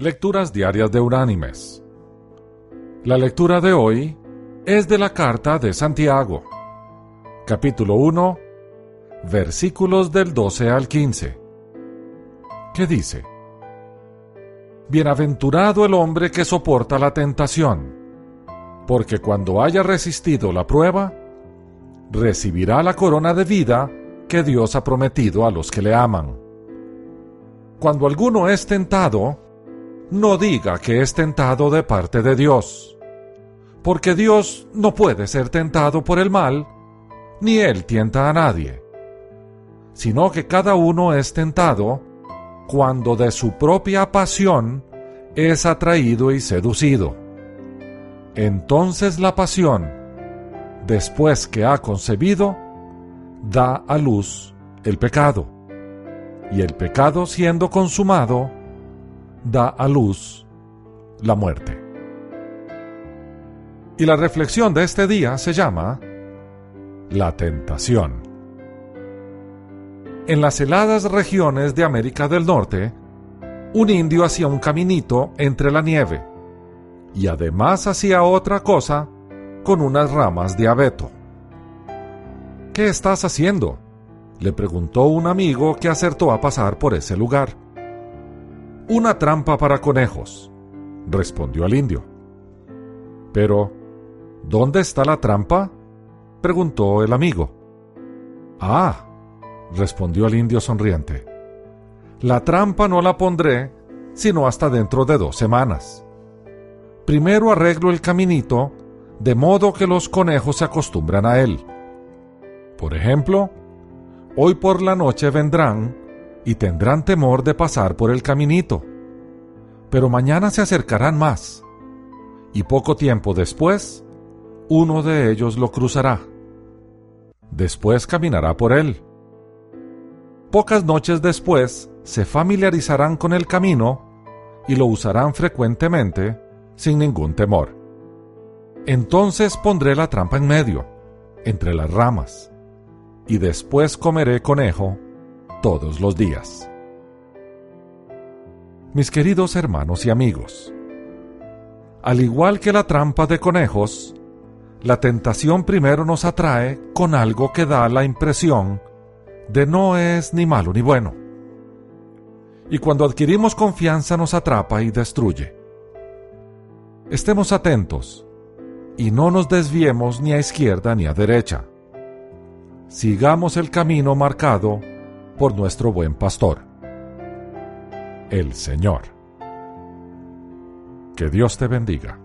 Lecturas Diarias de Unánimes. La lectura de hoy es de la carta de Santiago, capítulo 1, versículos del 12 al 15, que dice, Bienaventurado el hombre que soporta la tentación, porque cuando haya resistido la prueba, recibirá la corona de vida que Dios ha prometido a los que le aman. Cuando alguno es tentado, no diga que es tentado de parte de Dios, porque Dios no puede ser tentado por el mal, ni Él tienta a nadie, sino que cada uno es tentado cuando de su propia pasión es atraído y seducido. Entonces la pasión, después que ha concebido, da a luz el pecado, y el pecado siendo consumado, da a luz la muerte. Y la reflexión de este día se llama La tentación. En las heladas regiones de América del Norte, un indio hacía un caminito entre la nieve y además hacía otra cosa con unas ramas de abeto. ¿Qué estás haciendo? le preguntó un amigo que acertó a pasar por ese lugar. Una trampa para conejos, respondió el indio. Pero, ¿dónde está la trampa? preguntó el amigo. Ah, respondió el indio sonriente. La trampa no la pondré sino hasta dentro de dos semanas. Primero arreglo el caminito de modo que los conejos se acostumbran a él. Por ejemplo, hoy por la noche vendrán y tendrán temor de pasar por el caminito. Pero mañana se acercarán más, y poco tiempo después, uno de ellos lo cruzará. Después caminará por él. Pocas noches después se familiarizarán con el camino y lo usarán frecuentemente sin ningún temor. Entonces pondré la trampa en medio, entre las ramas, y después comeré conejo todos los días. Mis queridos hermanos y amigos, al igual que la trampa de conejos, la tentación primero nos atrae con algo que da la impresión de no es ni malo ni bueno. Y cuando adquirimos confianza nos atrapa y destruye. Estemos atentos y no nos desviemos ni a izquierda ni a derecha. Sigamos el camino marcado por nuestro buen pastor, el Señor. Que Dios te bendiga.